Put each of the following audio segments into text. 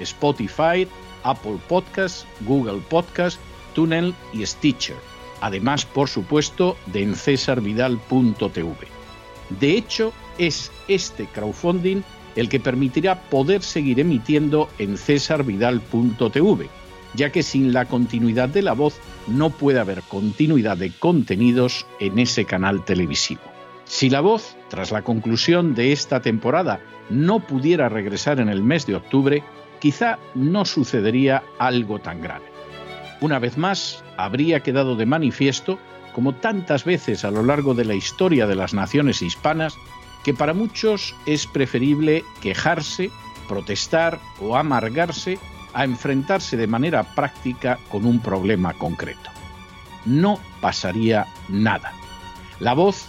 Spotify, Apple Podcasts, Google Podcasts, Tunnel y Stitcher. Además, por supuesto, de en cesarvidal.tv. De hecho, es este crowdfunding el que permitirá poder seguir emitiendo en cesarvidal.tv, ya que sin la continuidad de la voz no puede haber continuidad de contenidos en ese canal televisivo. Si la voz, tras la conclusión de esta temporada, no pudiera regresar en el mes de octubre, quizá no sucedería algo tan grave. Una vez más, habría quedado de manifiesto como tantas veces a lo largo de la historia de las naciones hispanas, que para muchos es preferible quejarse, protestar o amargarse a enfrentarse de manera práctica con un problema concreto. No pasaría nada. La voz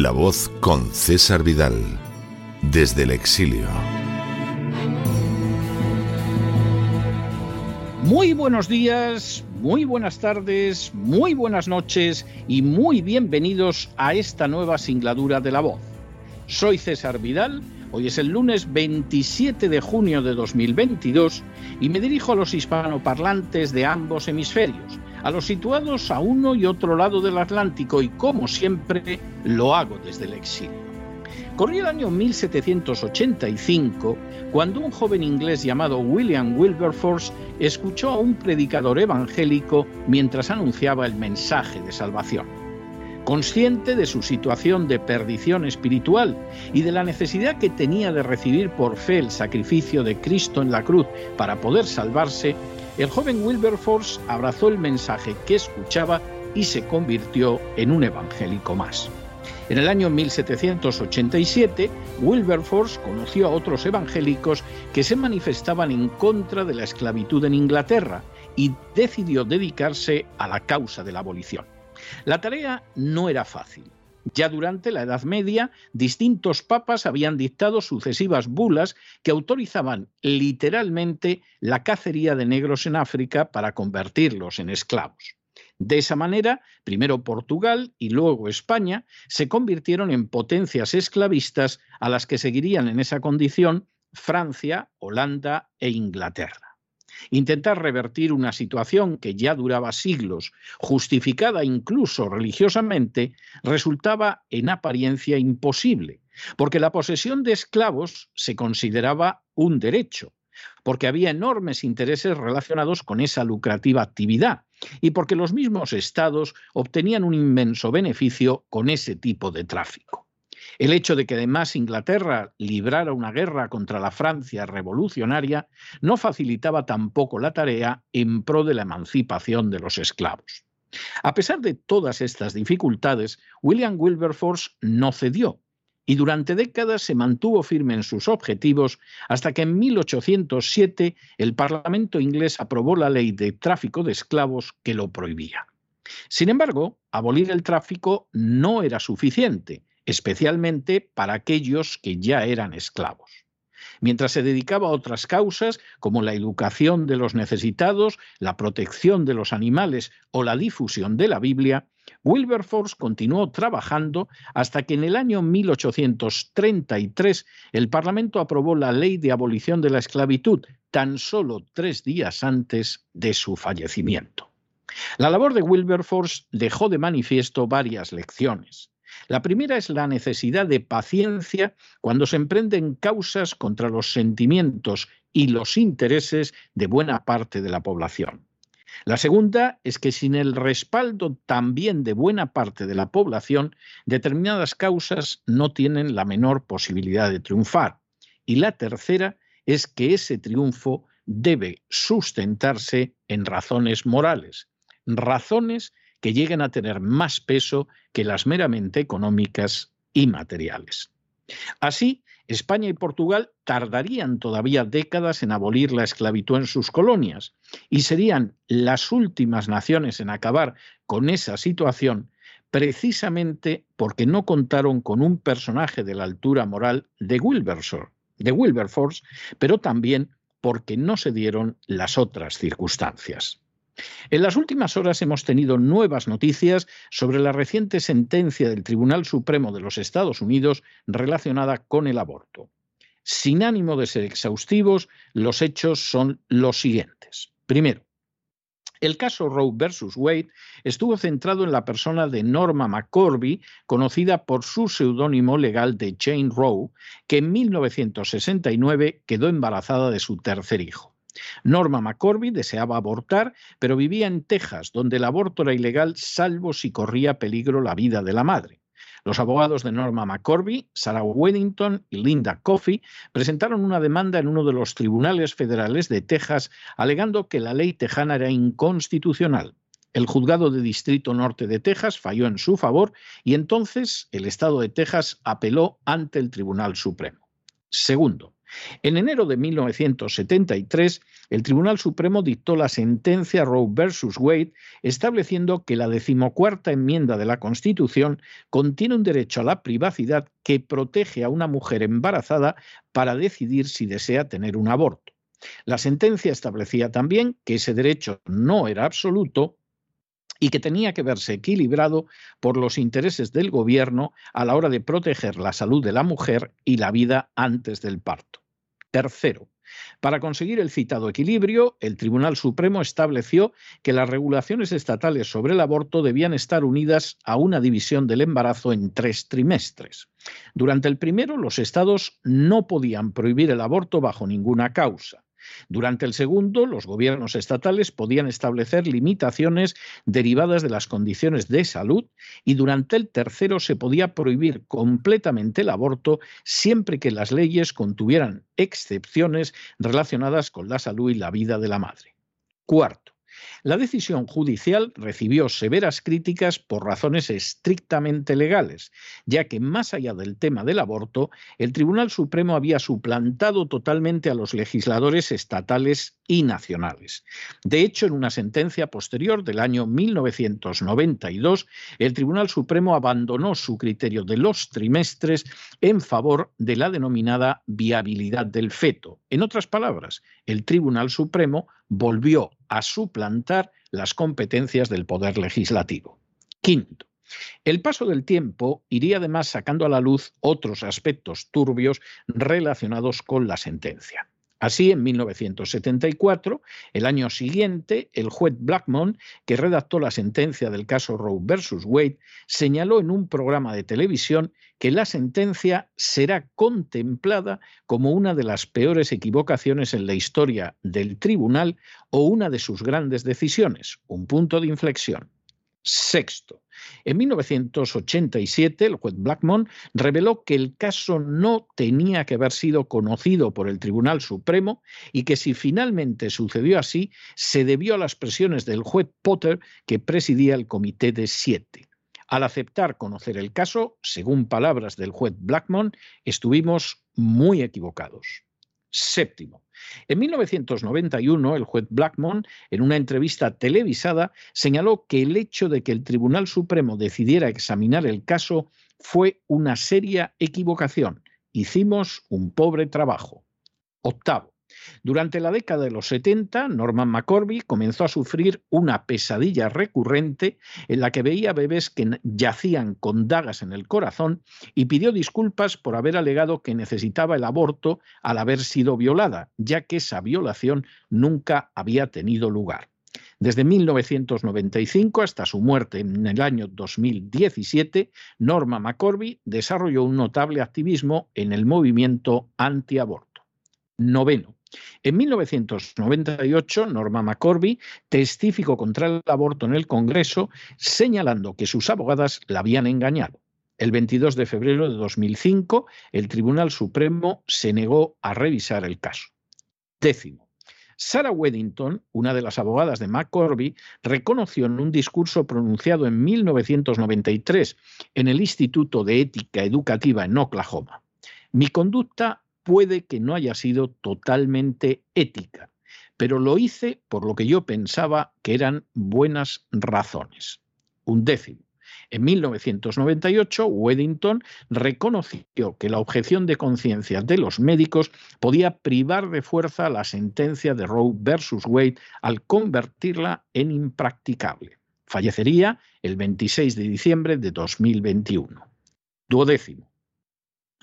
La voz con César Vidal, desde el exilio. Muy buenos días, muy buenas tardes, muy buenas noches y muy bienvenidos a esta nueva singladura de La voz. Soy César Vidal, hoy es el lunes 27 de junio de 2022 y me dirijo a los hispanoparlantes de ambos hemisferios a los situados a uno y otro lado del Atlántico y como siempre lo hago desde el exilio. Corría el año 1785 cuando un joven inglés llamado William Wilberforce escuchó a un predicador evangélico mientras anunciaba el mensaje de salvación. Consciente de su situación de perdición espiritual y de la necesidad que tenía de recibir por fe el sacrificio de Cristo en la cruz para poder salvarse, el joven Wilberforce abrazó el mensaje que escuchaba y se convirtió en un evangélico más. En el año 1787, Wilberforce conoció a otros evangélicos que se manifestaban en contra de la esclavitud en Inglaterra y decidió dedicarse a la causa de la abolición. La tarea no era fácil. Ya durante la Edad Media, distintos papas habían dictado sucesivas bulas que autorizaban literalmente la cacería de negros en África para convertirlos en esclavos. De esa manera, primero Portugal y luego España se convirtieron en potencias esclavistas a las que seguirían en esa condición Francia, Holanda e Inglaterra. Intentar revertir una situación que ya duraba siglos, justificada incluso religiosamente, resultaba en apariencia imposible, porque la posesión de esclavos se consideraba un derecho, porque había enormes intereses relacionados con esa lucrativa actividad y porque los mismos estados obtenían un inmenso beneficio con ese tipo de tráfico. El hecho de que además Inglaterra librara una guerra contra la Francia revolucionaria no facilitaba tampoco la tarea en pro de la emancipación de los esclavos. A pesar de todas estas dificultades, William Wilberforce no cedió y durante décadas se mantuvo firme en sus objetivos hasta que en 1807 el Parlamento inglés aprobó la ley de tráfico de esclavos que lo prohibía. Sin embargo, abolir el tráfico no era suficiente especialmente para aquellos que ya eran esclavos. Mientras se dedicaba a otras causas, como la educación de los necesitados, la protección de los animales o la difusión de la Biblia, Wilberforce continuó trabajando hasta que en el año 1833 el Parlamento aprobó la ley de abolición de la esclavitud, tan solo tres días antes de su fallecimiento. La labor de Wilberforce dejó de manifiesto varias lecciones. La primera es la necesidad de paciencia cuando se emprenden causas contra los sentimientos y los intereses de buena parte de la población. La segunda es que sin el respaldo también de buena parte de la población, determinadas causas no tienen la menor posibilidad de triunfar. Y la tercera es que ese triunfo debe sustentarse en razones morales, razones que lleguen a tener más peso que las meramente económicas y materiales. Así, España y Portugal tardarían todavía décadas en abolir la esclavitud en sus colonias y serían las últimas naciones en acabar con esa situación precisamente porque no contaron con un personaje de la altura moral de Wilberforce, de Wilberforce pero también porque no se dieron las otras circunstancias. En las últimas horas hemos tenido nuevas noticias sobre la reciente sentencia del Tribunal Supremo de los Estados Unidos relacionada con el aborto. Sin ánimo de ser exhaustivos, los hechos son los siguientes. Primero, el caso Roe versus Wade estuvo centrado en la persona de Norma McCorby, conocida por su seudónimo legal de Jane Roe, que en 1969 quedó embarazada de su tercer hijo. Norma McCorby deseaba abortar, pero vivía en Texas, donde el aborto era ilegal salvo si corría peligro la vida de la madre. Los abogados de Norma McCorby, Sarah Weddington y Linda Coffey presentaron una demanda en uno de los tribunales federales de Texas alegando que la ley tejana era inconstitucional. El juzgado de Distrito Norte de Texas falló en su favor y entonces el Estado de Texas apeló ante el Tribunal Supremo. Segundo, en enero de 1973, el Tribunal Supremo dictó la sentencia Roe versus Wade, estableciendo que la decimocuarta enmienda de la Constitución contiene un derecho a la privacidad que protege a una mujer embarazada para decidir si desea tener un aborto. La sentencia establecía también que ese derecho no era absoluto y que tenía que verse equilibrado por los intereses del gobierno a la hora de proteger la salud de la mujer y la vida antes del parto. Tercero, para conseguir el citado equilibrio, el Tribunal Supremo estableció que las regulaciones estatales sobre el aborto debían estar unidas a una división del embarazo en tres trimestres. Durante el primero, los estados no podían prohibir el aborto bajo ninguna causa. Durante el segundo, los gobiernos estatales podían establecer limitaciones derivadas de las condiciones de salud y durante el tercero se podía prohibir completamente el aborto siempre que las leyes contuvieran excepciones relacionadas con la salud y la vida de la madre. Cuarto, la decisión judicial recibió severas críticas por razones estrictamente legales, ya que más allá del tema del aborto, el Tribunal Supremo había suplantado totalmente a los legisladores estatales y nacionales. De hecho, en una sentencia posterior del año 1992, el Tribunal Supremo abandonó su criterio de los trimestres en favor de la denominada viabilidad del feto. En otras palabras, el Tribunal Supremo volvió a suplantar las competencias del Poder Legislativo. Quinto, el paso del tiempo iría además sacando a la luz otros aspectos turbios relacionados con la sentencia. Así, en 1974, el año siguiente, el juez Blackmon, que redactó la sentencia del caso Roe versus Wade, señaló en un programa de televisión que la sentencia será contemplada como una de las peores equivocaciones en la historia del tribunal o una de sus grandes decisiones, un punto de inflexión. Sexto, en 1987, el juez Blackmon reveló que el caso no tenía que haber sido conocido por el Tribunal Supremo y que si finalmente sucedió así, se debió a las presiones del juez Potter que presidía el Comité de Siete. Al aceptar conocer el caso, según palabras del juez Blackmon, estuvimos muy equivocados. Séptimo, en 1991, el juez Blackmon, en una entrevista televisada, señaló que el hecho de que el Tribunal Supremo decidiera examinar el caso fue una seria equivocación. Hicimos un pobre trabajo. Octavo. Durante la década de los 70, Norman McCorby comenzó a sufrir una pesadilla recurrente en la que veía bebés que yacían con dagas en el corazón y pidió disculpas por haber alegado que necesitaba el aborto al haber sido violada, ya que esa violación nunca había tenido lugar. Desde 1995 hasta su muerte en el año 2017, Norma McCorby desarrolló un notable activismo en el movimiento antiaborto. Noveno. En 1998, Norma McCorby testificó contra el aborto en el Congreso, señalando que sus abogadas la habían engañado. El 22 de febrero de 2005, el Tribunal Supremo se negó a revisar el caso. Décimo. Sarah Weddington, una de las abogadas de McCorby, reconoció en un discurso pronunciado en 1993 en el Instituto de Ética Educativa en Oklahoma. Mi conducta puede que no haya sido totalmente ética, pero lo hice por lo que yo pensaba que eran buenas razones. Un décimo. En 1998, Weddington reconoció que la objeción de conciencia de los médicos podía privar de fuerza la sentencia de Roe versus Wade al convertirla en impracticable. Fallecería el 26 de diciembre de 2021. Duodécimo.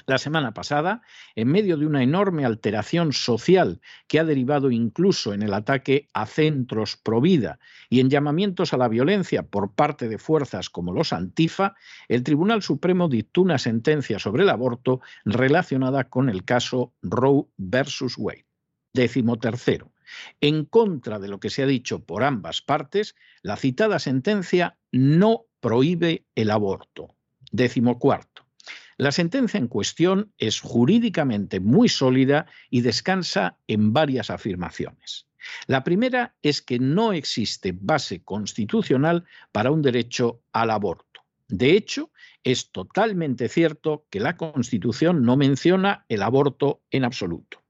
La semana pasada, en medio de una enorme alteración social que ha derivado incluso en el ataque a centros pro vida y en llamamientos a la violencia por parte de fuerzas como los Antifa, el Tribunal Supremo dictó una sentencia sobre el aborto relacionada con el caso Roe versus Wade. Décimo tercero. En contra de lo que se ha dicho por ambas partes, la citada sentencia no prohíbe el aborto. Décimo cuarto. La sentencia en cuestión es jurídicamente muy sólida y descansa en varias afirmaciones. La primera es que no existe base constitucional para un derecho al aborto. De hecho, es totalmente cierto que la Constitución no menciona el aborto en absoluto.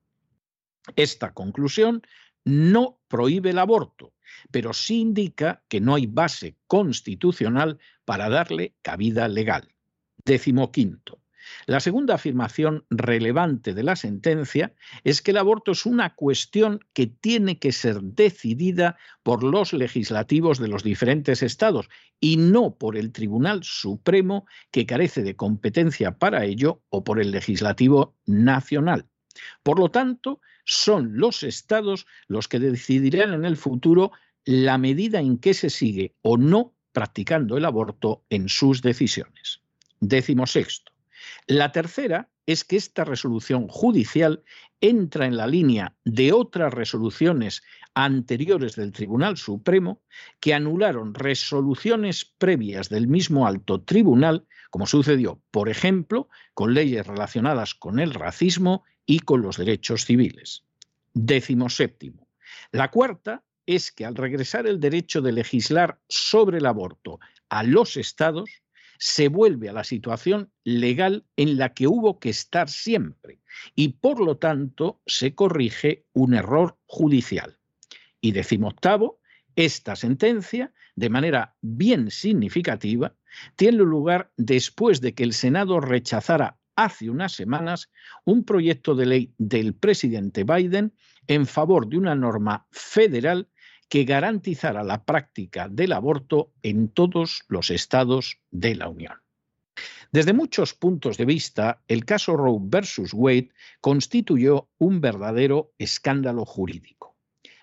Esta conclusión no prohíbe el aborto, pero sí indica que no hay base constitucional para darle cabida legal. Décimo quinto. La segunda afirmación relevante de la sentencia es que el aborto es una cuestión que tiene que ser decidida por los legislativos de los diferentes estados y no por el Tribunal Supremo que carece de competencia para ello o por el legislativo nacional. Por lo tanto, son los estados los que decidirán en el futuro la medida en que se sigue o no practicando el aborto en sus decisiones. Décimo sexto. La tercera es que esta resolución judicial entra en la línea de otras resoluciones anteriores del Tribunal Supremo que anularon resoluciones previas del mismo alto tribunal, como sucedió, por ejemplo, con leyes relacionadas con el racismo y con los derechos civiles. Décimo séptimo. La cuarta es que al regresar el derecho de legislar sobre el aborto a los estados, se vuelve a la situación legal en la que hubo que estar siempre y por lo tanto se corrige un error judicial. Y decimoctavo, esta sentencia, de manera bien significativa, tiene lugar después de que el Senado rechazara hace unas semanas un proyecto de ley del presidente Biden en favor de una norma federal que garantizara la práctica del aborto en todos los estados de la Unión. Desde muchos puntos de vista, el caso Roe versus Wade constituyó un verdadero escándalo jurídico.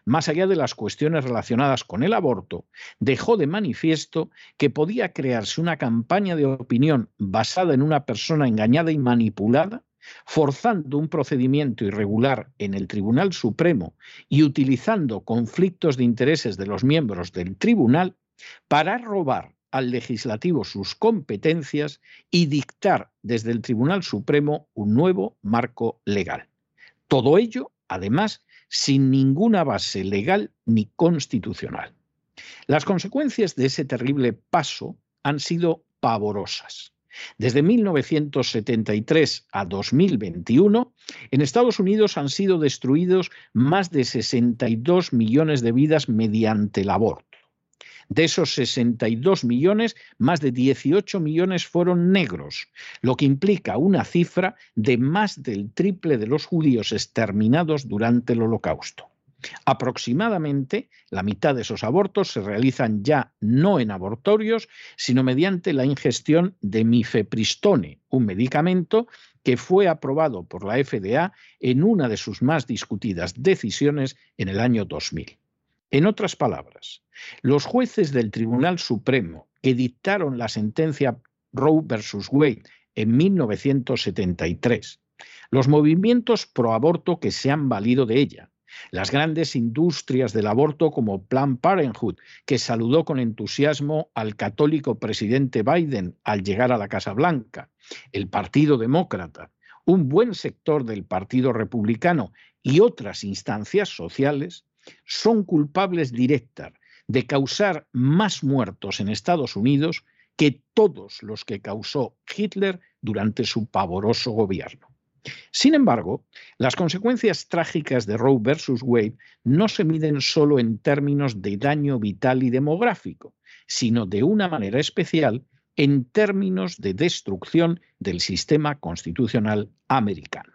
Más allá de las cuestiones relacionadas con el aborto, dejó de manifiesto que podía crearse una campaña de opinión basada en una persona engañada y manipulada, forzando un procedimiento irregular en el Tribunal Supremo y utilizando conflictos de intereses de los miembros del tribunal para robar al legislativo sus competencias y dictar desde el Tribunal Supremo un nuevo marco legal. Todo ello, además, sin ninguna base legal ni constitucional. Las consecuencias de ese terrible paso han sido pavorosas. Desde 1973 a 2021, en Estados Unidos han sido destruidos más de 62 millones de vidas mediante el aborto. De esos 62 millones, más de 18 millones fueron negros, lo que implica una cifra de más del triple de los judíos exterminados durante el Holocausto. Aproximadamente la mitad de esos abortos se realizan ya no en abortorios, sino mediante la ingestión de mifepristone, un medicamento que fue aprobado por la FDA en una de sus más discutidas decisiones en el año 2000. En otras palabras, los jueces del Tribunal Supremo que dictaron la sentencia Roe versus Wade en 1973, los movimientos pro aborto que se han valido de ella, las grandes industrias del aborto como Planned Parenthood, que saludó con entusiasmo al católico presidente Biden al llegar a la Casa Blanca, el Partido Demócrata, un buen sector del Partido Republicano y otras instancias sociales, son culpables directas de causar más muertos en Estados Unidos que todos los que causó Hitler durante su pavoroso gobierno. Sin embargo, las consecuencias trágicas de Roe versus Wade no se miden solo en términos de daño vital y demográfico, sino de una manera especial en términos de destrucción del sistema constitucional americano.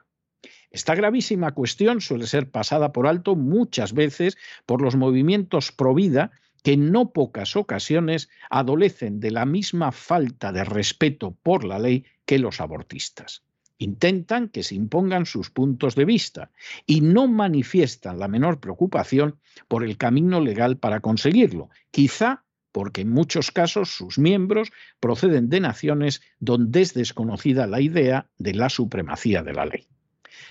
Esta gravísima cuestión suele ser pasada por alto muchas veces por los movimientos pro vida que en no pocas ocasiones adolecen de la misma falta de respeto por la ley que los abortistas. Intentan que se impongan sus puntos de vista y no manifiestan la menor preocupación por el camino legal para conseguirlo, quizá porque en muchos casos sus miembros proceden de naciones donde es desconocida la idea de la supremacía de la ley.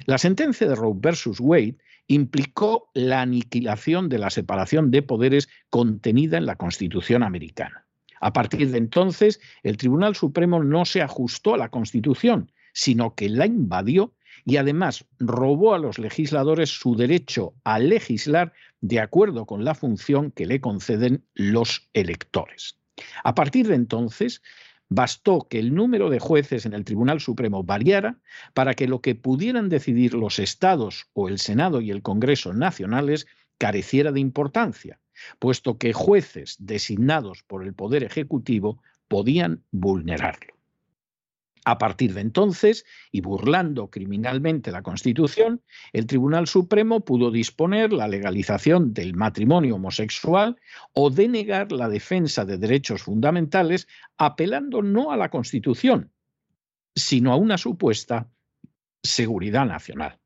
La sentencia de Roe versus Wade implicó la aniquilación de la separación de poderes contenida en la Constitución americana. A partir de entonces, el Tribunal Supremo no se ajustó a la Constitución, sino que la invadió y además robó a los legisladores su derecho a legislar de acuerdo con la función que le conceden los electores. A partir de entonces, Bastó que el número de jueces en el Tribunal Supremo variara para que lo que pudieran decidir los estados o el Senado y el Congreso nacionales careciera de importancia, puesto que jueces designados por el Poder Ejecutivo podían vulnerarlo. A partir de entonces, y burlando criminalmente la Constitución, el Tribunal Supremo pudo disponer la legalización del matrimonio homosexual o denegar la defensa de derechos fundamentales apelando no a la Constitución, sino a una supuesta seguridad nacional.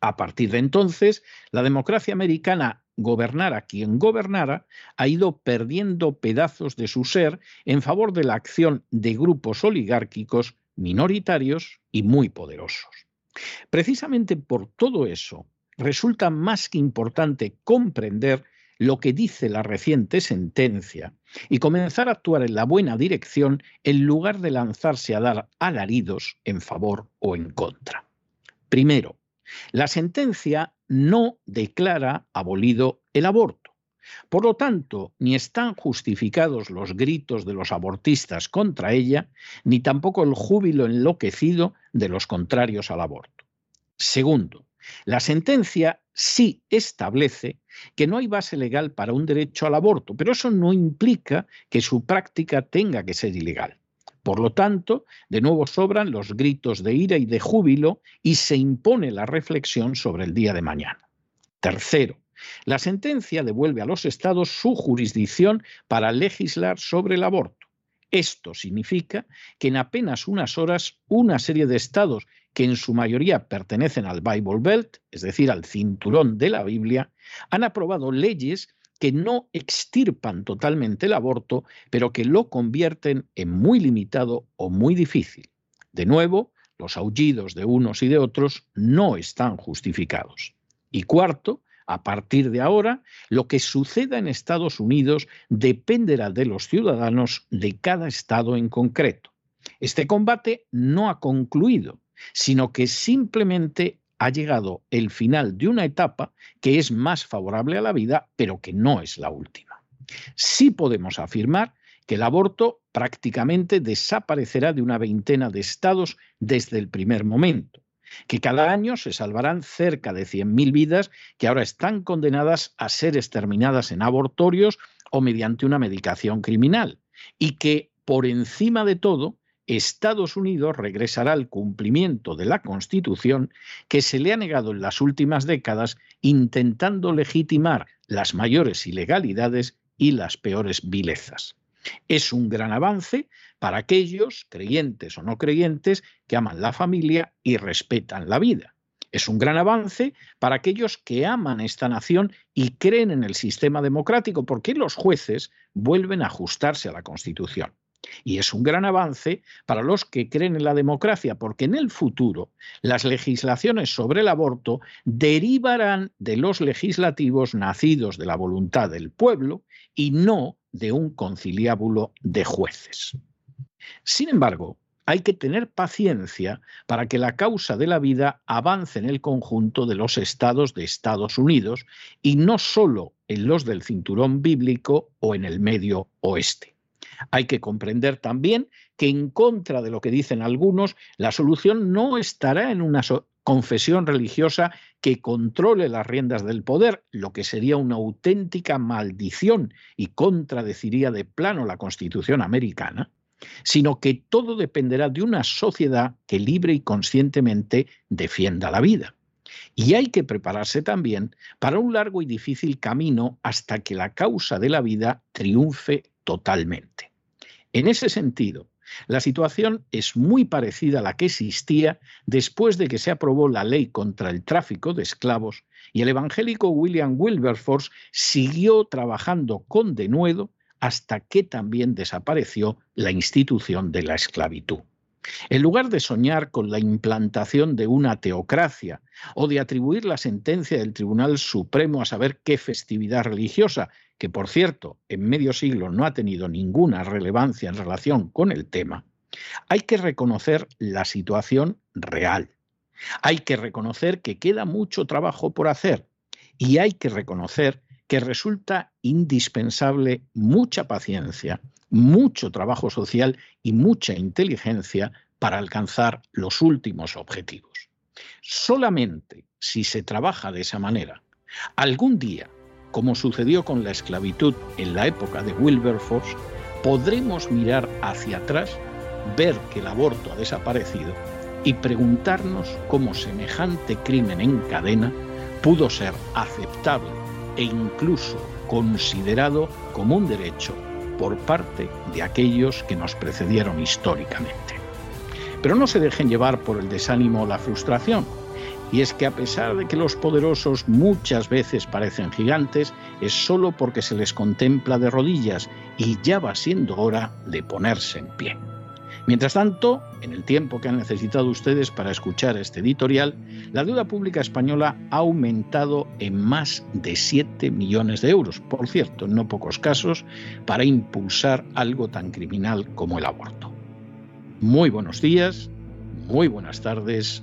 A partir de entonces, la democracia americana gobernara quien gobernara, ha ido perdiendo pedazos de su ser en favor de la acción de grupos oligárquicos minoritarios y muy poderosos. Precisamente por todo eso, resulta más que importante comprender lo que dice la reciente sentencia y comenzar a actuar en la buena dirección en lugar de lanzarse a dar alaridos en favor o en contra. Primero, la sentencia no declara abolido el aborto. Por lo tanto, ni están justificados los gritos de los abortistas contra ella, ni tampoco el júbilo enloquecido de los contrarios al aborto. Segundo, la sentencia sí establece que no hay base legal para un derecho al aborto, pero eso no implica que su práctica tenga que ser ilegal. Por lo tanto, de nuevo sobran los gritos de ira y de júbilo y se impone la reflexión sobre el día de mañana. Tercero, la sentencia devuelve a los estados su jurisdicción para legislar sobre el aborto. Esto significa que en apenas unas horas una serie de estados que en su mayoría pertenecen al Bible Belt, es decir, al cinturón de la Biblia, han aprobado leyes que no extirpan totalmente el aborto, pero que lo convierten en muy limitado o muy difícil. De nuevo, los aullidos de unos y de otros no están justificados. Y cuarto, a partir de ahora, lo que suceda en Estados Unidos dependerá de los ciudadanos de cada estado en concreto. Este combate no ha concluido, sino que simplemente ha llegado el final de una etapa que es más favorable a la vida, pero que no es la última. Sí podemos afirmar que el aborto prácticamente desaparecerá de una veintena de estados desde el primer momento que cada año se salvarán cerca de 100.000 vidas que ahora están condenadas a ser exterminadas en abortorios o mediante una medicación criminal, y que, por encima de todo, Estados Unidos regresará al cumplimiento de la Constitución que se le ha negado en las últimas décadas intentando legitimar las mayores ilegalidades y las peores vilezas. Es un gran avance para aquellos, creyentes o no creyentes, que aman la familia y respetan la vida. Es un gran avance para aquellos que aman esta nación y creen en el sistema democrático, porque los jueces vuelven a ajustarse a la Constitución. Y es un gran avance para los que creen en la democracia, porque en el futuro las legislaciones sobre el aborto derivarán de los legislativos nacidos de la voluntad del pueblo y no de un conciliábulo de jueces. Sin embargo, hay que tener paciencia para que la causa de la vida avance en el conjunto de los estados de Estados Unidos y no solo en los del cinturón bíblico o en el medio oeste. Hay que comprender también que en contra de lo que dicen algunos, la solución no estará en una confesión religiosa que controle las riendas del poder, lo que sería una auténtica maldición y contradeciría de plano la Constitución americana, sino que todo dependerá de una sociedad que libre y conscientemente defienda la vida. Y hay que prepararse también para un largo y difícil camino hasta que la causa de la vida triunfe totalmente. En ese sentido, la situación es muy parecida a la que existía después de que se aprobó la ley contra el tráfico de esclavos y el evangélico William Wilberforce siguió trabajando con denuedo hasta que también desapareció la institución de la esclavitud. En lugar de soñar con la implantación de una teocracia o de atribuir la sentencia del Tribunal Supremo a saber qué festividad religiosa, que por cierto en medio siglo no ha tenido ninguna relevancia en relación con el tema, hay que reconocer la situación real. Hay que reconocer que queda mucho trabajo por hacer y hay que reconocer que resulta indispensable mucha paciencia, mucho trabajo social y mucha inteligencia para alcanzar los últimos objetivos. Solamente si se trabaja de esa manera, algún día como sucedió con la esclavitud en la época de Wilberforce, podremos mirar hacia atrás, ver que el aborto ha desaparecido y preguntarnos cómo semejante crimen en cadena pudo ser aceptable e incluso considerado como un derecho por parte de aquellos que nos precedieron históricamente. Pero no se dejen llevar por el desánimo o la frustración. Y es que a pesar de que los poderosos muchas veces parecen gigantes, es solo porque se les contempla de rodillas y ya va siendo hora de ponerse en pie. Mientras tanto, en el tiempo que han necesitado ustedes para escuchar este editorial, la deuda pública española ha aumentado en más de 7 millones de euros, por cierto, en no pocos casos, para impulsar algo tan criminal como el aborto. Muy buenos días, muy buenas tardes,